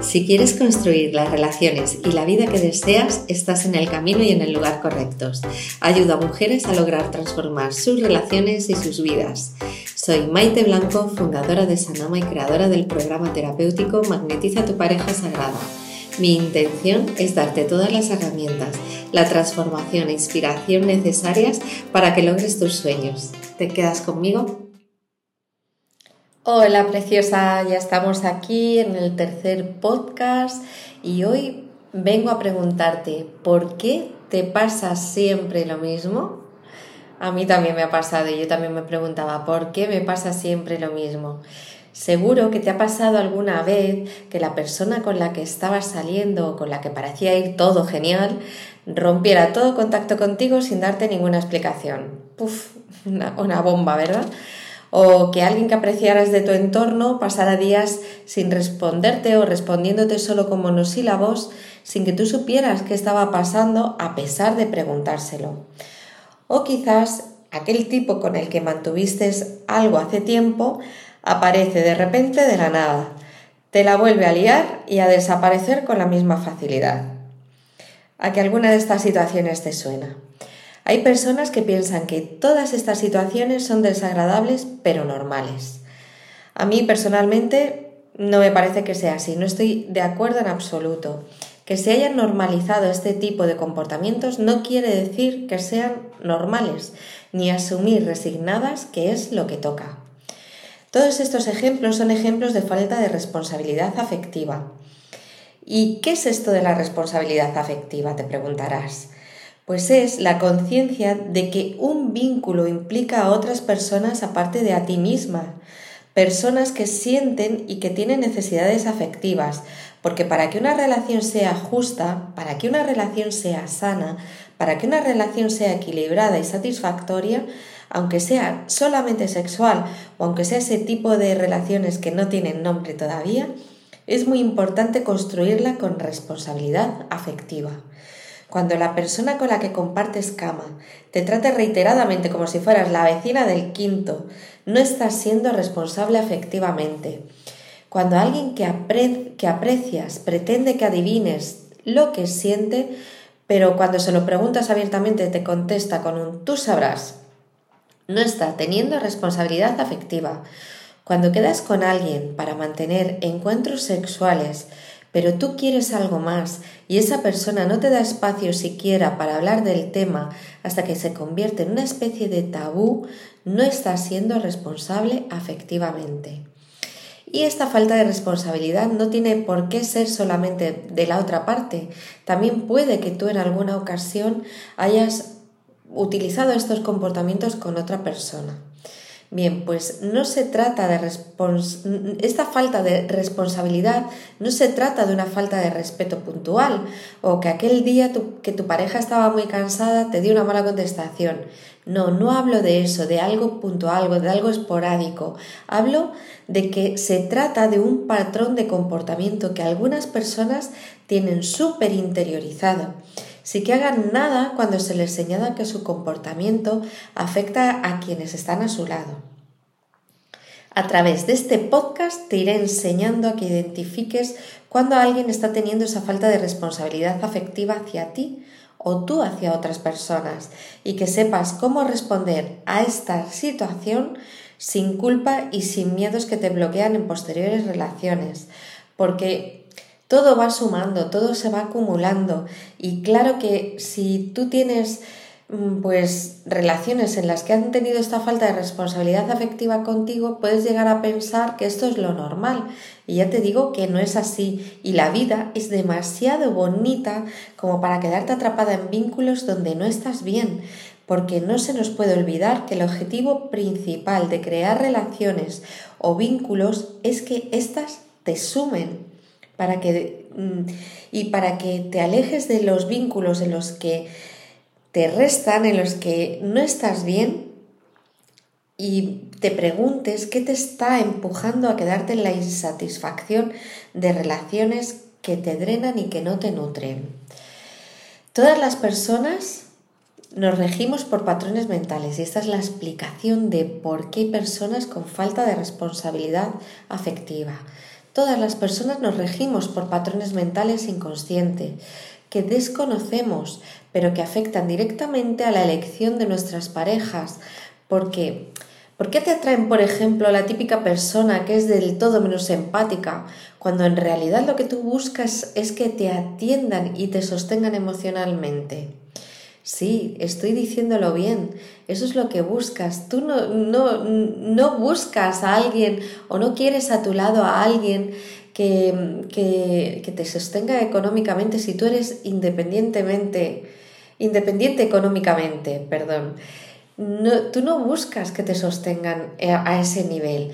Si quieres construir las relaciones y la vida que deseas, estás en el camino y en el lugar correctos. Ayuda a mujeres a lograr transformar sus relaciones y sus vidas. Soy Maite Blanco, fundadora de Sanama y creadora del programa terapéutico Magnetiza tu pareja sagrada. Mi intención es darte todas las herramientas, la transformación e inspiración necesarias para que logres tus sueños. ¿Te quedas conmigo? Hola preciosa, ya estamos aquí en el tercer podcast y hoy vengo a preguntarte, ¿por qué te pasa siempre lo mismo? A mí también me ha pasado y yo también me preguntaba, ¿por qué me pasa siempre lo mismo? Seguro que te ha pasado alguna vez que la persona con la que estabas saliendo o con la que parecía ir todo genial rompiera todo contacto contigo sin darte ninguna explicación. Puf, una, una bomba, ¿verdad? O que alguien que apreciaras de tu entorno pasara días sin responderte o respondiéndote solo con monosílabos sin que tú supieras qué estaba pasando a pesar de preguntárselo. O quizás aquel tipo con el que mantuviste algo hace tiempo aparece de repente de la nada, te la vuelve a liar y a desaparecer con la misma facilidad. ¿A que alguna de estas situaciones te suena? Hay personas que piensan que todas estas situaciones son desagradables pero normales. A mí personalmente no me parece que sea así, no estoy de acuerdo en absoluto. Que se hayan normalizado este tipo de comportamientos no quiere decir que sean normales, ni asumir resignadas que es lo que toca. Todos estos ejemplos son ejemplos de falta de responsabilidad afectiva. ¿Y qué es esto de la responsabilidad afectiva? Te preguntarás. Pues es la conciencia de que un vínculo implica a otras personas aparte de a ti misma, personas que sienten y que tienen necesidades afectivas, porque para que una relación sea justa, para que una relación sea sana, para que una relación sea equilibrada y satisfactoria, aunque sea solamente sexual o aunque sea ese tipo de relaciones que no tienen nombre todavía, es muy importante construirla con responsabilidad afectiva. Cuando la persona con la que compartes cama te trate reiteradamente como si fueras la vecina del quinto, no estás siendo responsable afectivamente. Cuando alguien que, que aprecias pretende que adivines lo que siente, pero cuando se lo preguntas abiertamente te contesta con un tú sabrás, no está teniendo responsabilidad afectiva. Cuando quedas con alguien para mantener encuentros sexuales, pero tú quieres algo más y esa persona no te da espacio siquiera para hablar del tema hasta que se convierte en una especie de tabú, no estás siendo responsable afectivamente. Y esta falta de responsabilidad no tiene por qué ser solamente de la otra parte. También puede que tú en alguna ocasión hayas utilizado estos comportamientos con otra persona. Bien, pues no se trata de esta falta de responsabilidad no se trata de una falta de respeto puntual o que aquel día que tu pareja estaba muy cansada te dio una mala contestación. No, no hablo de eso, de algo puntual, de algo esporádico. Hablo de que se trata de un patrón de comportamiento que algunas personas tienen súper interiorizado sin que hagan nada cuando se les señala que su comportamiento afecta a quienes están a su lado. A través de este podcast te iré enseñando a que identifiques cuando alguien está teniendo esa falta de responsabilidad afectiva hacia ti o tú hacia otras personas y que sepas cómo responder a esta situación sin culpa y sin miedos que te bloquean en posteriores relaciones. Porque todo va sumando, todo se va acumulando y claro que si tú tienes mm, pues relaciones en las que han tenido esta falta de responsabilidad afectiva contigo, puedes llegar a pensar que esto es lo normal. Y ya te digo que no es así. Y la vida es demasiado bonita como para quedarte atrapada en vínculos donde no estás bien. Porque no se nos puede olvidar que el objetivo principal de crear relaciones o vínculos es que éstas te sumen, para que, mm, y para que te alejes de los vínculos en los que te restan, en los que no estás bien y te preguntes qué te está empujando a quedarte en la insatisfacción de relaciones que te drenan y que no te nutren. Todas las personas nos regimos por patrones mentales y esta es la explicación de por qué hay personas con falta de responsabilidad afectiva. Todas las personas nos regimos por patrones mentales inconscientes que desconocemos, pero que afectan directamente a la elección de nuestras parejas, porque ¿Por qué te atraen, por ejemplo, la típica persona que es del todo menos empática, cuando en realidad lo que tú buscas es que te atiendan y te sostengan emocionalmente? Sí, estoy diciéndolo bien, eso es lo que buscas. Tú no, no, no buscas a alguien o no quieres a tu lado a alguien que, que, que te sostenga económicamente si tú eres independientemente, independiente económicamente, perdón tú no buscas que te sostengan eh, a ese nivel.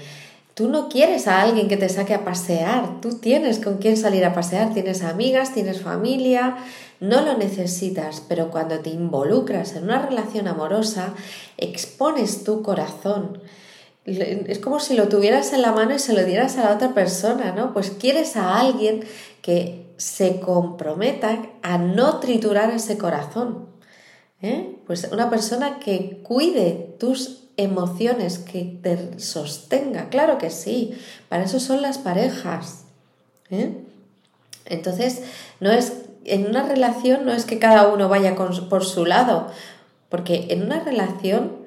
Tú no quieres a alguien que te saque a pasear, tú tienes con quién salir a pasear, tienes amigas, tienes familia, no lo necesitas, pero cuando te involucras en una relación amorosa, expones tu corazón. Es como si lo tuvieras en la mano y se lo dieras a la otra persona, ¿no? Pues quieres a alguien que se comprometa a no triturar ese corazón. ¿Eh? Pues una persona que cuide tus emociones, que te sostenga, claro que sí, para eso son las parejas. ¿eh? Entonces, no es, en una relación no es que cada uno vaya por su lado, porque en una relación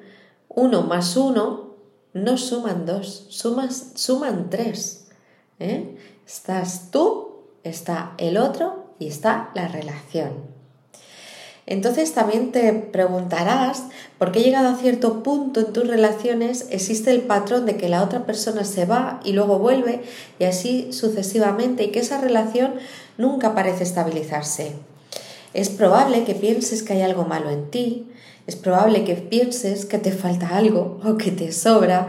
uno más uno no suman dos, sumas, suman tres. ¿eh? Estás tú, está el otro y está la relación. Entonces también te preguntarás por qué llegado a cierto punto en tus relaciones existe el patrón de que la otra persona se va y luego vuelve y así sucesivamente y que esa relación nunca parece estabilizarse. Es probable que pienses que hay algo malo en ti, es probable que pienses que te falta algo o que te sobra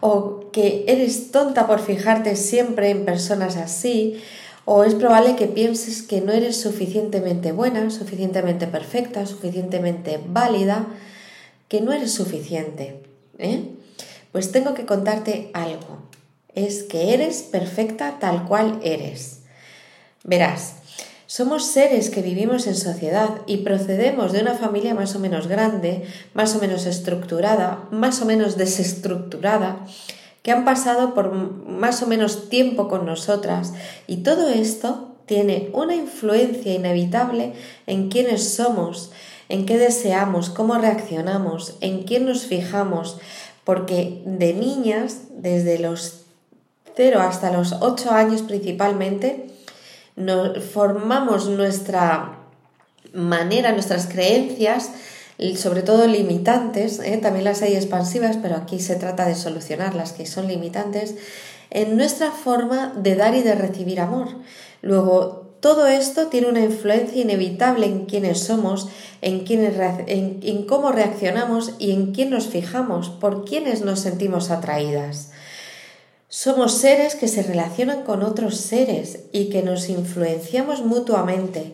o que eres tonta por fijarte siempre en personas así o es probable que pienses que no eres suficientemente buena, suficientemente perfecta, suficientemente válida, que no eres suficiente. ¿eh? Pues tengo que contarte algo. Es que eres perfecta tal cual eres. Verás, somos seres que vivimos en sociedad y procedemos de una familia más o menos grande, más o menos estructurada, más o menos desestructurada, que han pasado por más o menos tiempo con nosotras. Y todo esto tiene una influencia inevitable en quiénes somos, en qué deseamos, cómo reaccionamos, en quién nos fijamos, porque de niñas, desde los 0 hasta los 8 años principalmente, nos formamos nuestra manera, nuestras creencias, sobre todo limitantes, ¿eh? también las hay expansivas, pero aquí se trata de solucionar las que son limitantes, en nuestra forma de dar y de recibir amor. Luego, todo esto tiene una influencia inevitable en quiénes somos, en, en, en cómo reaccionamos y en quién nos fijamos, por quiénes nos sentimos atraídas. Somos seres que se relacionan con otros seres y que nos influenciamos mutuamente.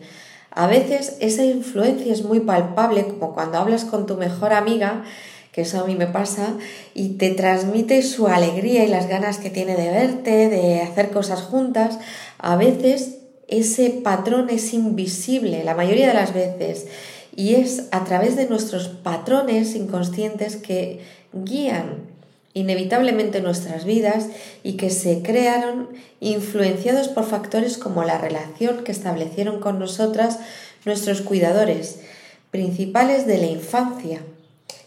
A veces esa influencia es muy palpable, como cuando hablas con tu mejor amiga, que eso a mí me pasa, y te transmite su alegría y las ganas que tiene de verte, de hacer cosas juntas. A veces ese patrón es invisible, la mayoría de las veces, y es a través de nuestros patrones inconscientes que guían inevitablemente nuestras vidas y que se crearon influenciados por factores como la relación que establecieron con nosotras nuestros cuidadores principales de la infancia,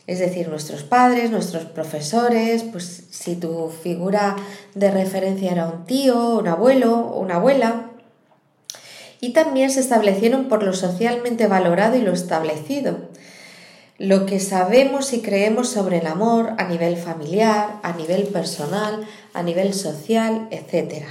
es decir, nuestros padres, nuestros profesores, pues si tu figura de referencia era un tío, un abuelo o una abuela, y también se establecieron por lo socialmente valorado y lo establecido, lo que sabemos y creemos sobre el amor a nivel familiar, a nivel personal, a nivel social, etc.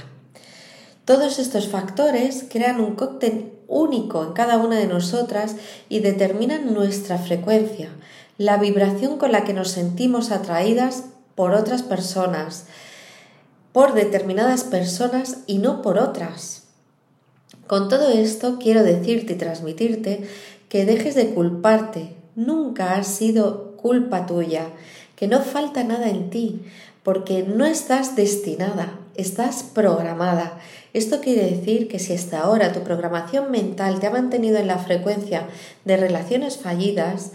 Todos estos factores crean un cóctel único en cada una de nosotras y determinan nuestra frecuencia, la vibración con la que nos sentimos atraídas por otras personas, por determinadas personas y no por otras. Con todo esto quiero decirte y transmitirte que dejes de culparte, nunca ha sido culpa tuya, que no falta nada en ti, porque no estás destinada, estás programada. Esto quiere decir que si hasta ahora tu programación mental te ha mantenido en la frecuencia de relaciones fallidas,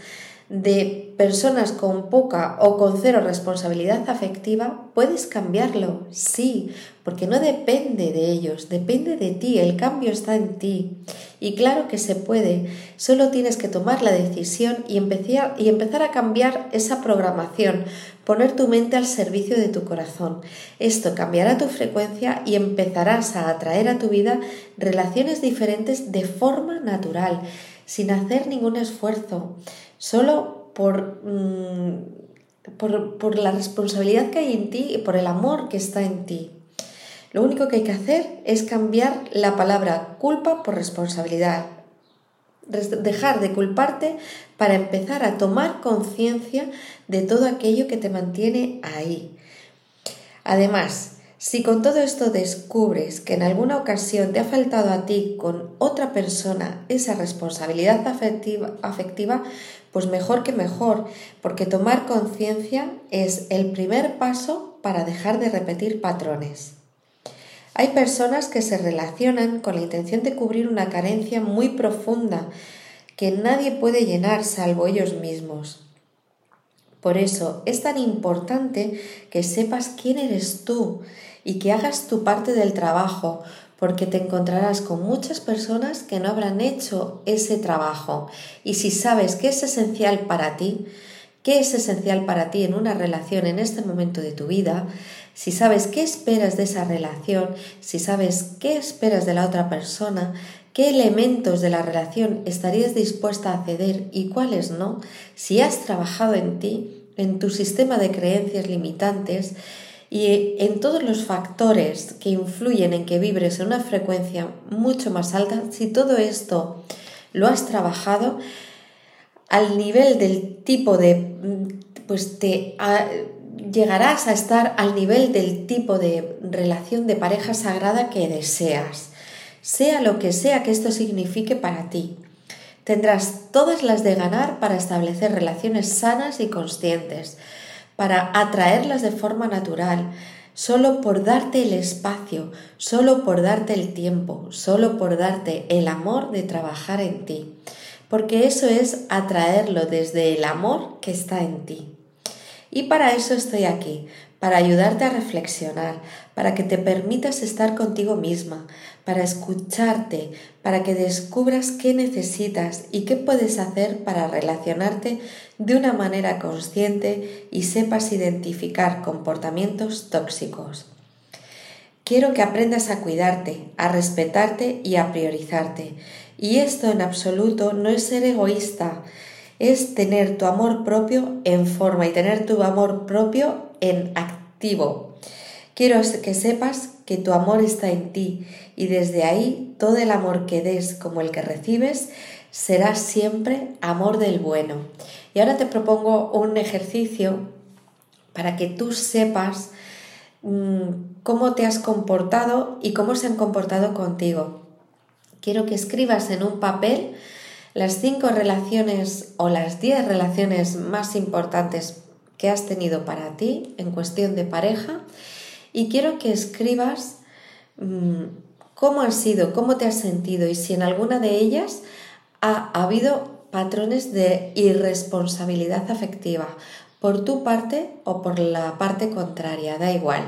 de personas con poca o con cero responsabilidad afectiva, puedes cambiarlo, sí, porque no depende de ellos, depende de ti, el cambio está en ti. Y claro que se puede, solo tienes que tomar la decisión y empezar, y empezar a cambiar esa programación, poner tu mente al servicio de tu corazón. Esto cambiará tu frecuencia y empezarás a atraer a tu vida relaciones diferentes de forma natural, sin hacer ningún esfuerzo, solo por, mm, por, por la responsabilidad que hay en ti y por el amor que está en ti. Lo único que hay que hacer es cambiar la palabra culpa por responsabilidad. Dejar de culparte para empezar a tomar conciencia de todo aquello que te mantiene ahí. Además, si con todo esto descubres que en alguna ocasión te ha faltado a ti con otra persona esa responsabilidad afectiva, afectiva pues mejor que mejor, porque tomar conciencia es el primer paso para dejar de repetir patrones. Hay personas que se relacionan con la intención de cubrir una carencia muy profunda que nadie puede llenar salvo ellos mismos. Por eso es tan importante que sepas quién eres tú y que hagas tu parte del trabajo, porque te encontrarás con muchas personas que no habrán hecho ese trabajo. Y si sabes que es esencial para ti, qué es esencial para ti en una relación en este momento de tu vida, si sabes qué esperas de esa relación, si sabes qué esperas de la otra persona, qué elementos de la relación estarías dispuesta a ceder y cuáles no, si has trabajado en ti, en tu sistema de creencias limitantes y en todos los factores que influyen en que vibres en una frecuencia mucho más alta, si todo esto lo has trabajado al nivel del tipo de, pues te llegarás a estar al nivel del tipo de relación de pareja sagrada que deseas, sea lo que sea que esto signifique para ti. Tendrás todas las de ganar para establecer relaciones sanas y conscientes, para atraerlas de forma natural, solo por darte el espacio, solo por darte el tiempo, solo por darte el amor de trabajar en ti, porque eso es atraerlo desde el amor que está en ti. Y para eso estoy aquí, para ayudarte a reflexionar, para que te permitas estar contigo misma, para escucharte, para que descubras qué necesitas y qué puedes hacer para relacionarte de una manera consciente y sepas identificar comportamientos tóxicos. Quiero que aprendas a cuidarte, a respetarte y a priorizarte. Y esto en absoluto no es ser egoísta, es tener tu amor propio en forma y tener tu amor propio en activo. Quiero que sepas que tu amor está en ti y desde ahí todo el amor que des como el que recibes será siempre amor del bueno. Y ahora te propongo un ejercicio para que tú sepas mm, cómo te has comportado y cómo se han comportado contigo. Quiero que escribas en un papel las cinco relaciones o las diez relaciones más importantes que has tenido para ti en cuestión de pareja y quiero que escribas mm, cómo has sido, cómo te has sentido y si en alguna de ellas ha, habido patrones de irresponsabilidad afectiva por tu parte o por la parte contraria, da igual.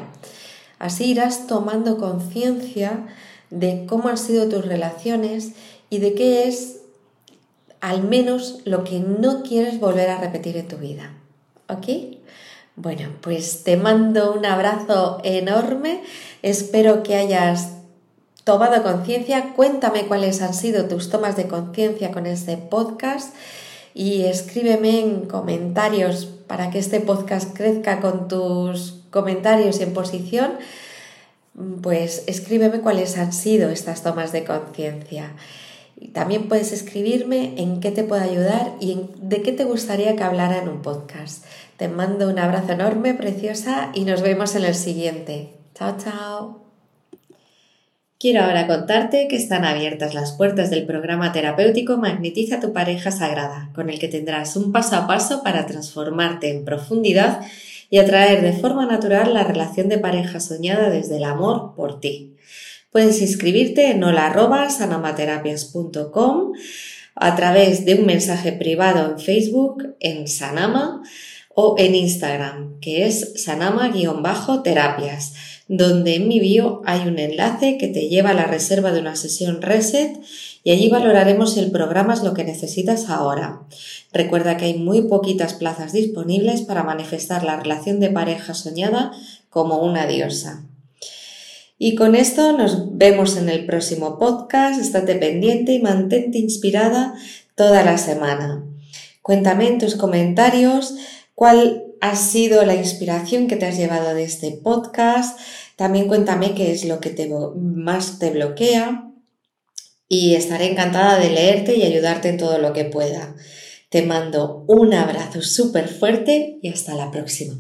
Así irás tomando conciencia de cómo han sido tus relaciones y de qué es al menos lo que no quieres volver a repetir en tu vida. ¿Ok? Bueno, pues te mando un abrazo enorme. Espero que hayas tomado conciencia. Cuéntame cuáles han sido tus tomas de conciencia con este podcast y escríbeme en comentarios para que este podcast crezca con tus comentarios en posición. Pues escríbeme cuáles han sido estas tomas de conciencia. También puedes escribirme en qué te puedo ayudar y de qué te gustaría que hablara en un podcast. Te mando un abrazo enorme, preciosa, y nos vemos en el siguiente. Chao, chao. Quiero ahora contarte que están abiertas las puertas del programa terapéutico Magnetiza tu pareja sagrada, con el que tendrás un paso a paso para transformarte en profundidad y atraer de forma natural la relación de pareja soñada desde el amor por ti. Puedes inscribirte en hola.sanamaterapias.com. a través de un mensaje privado en Facebook, en Sanama o en Instagram, que es sanama-terapias, donde en mi bio hay un enlace que te lleva a la reserva de una sesión reset y allí valoraremos si el programa es lo que necesitas ahora. Recuerda que hay muy poquitas plazas disponibles para manifestar la relación de pareja soñada como una diosa. Y con esto nos vemos en el próximo podcast. Estate pendiente y mantente inspirada toda la semana. Cuéntame en tus comentarios cuál ha sido la inspiración que te has llevado de este podcast. También cuéntame qué es lo que te, más te bloquea y estaré encantada de leerte y ayudarte en todo lo que pueda. Te mando un abrazo súper fuerte y hasta la próxima.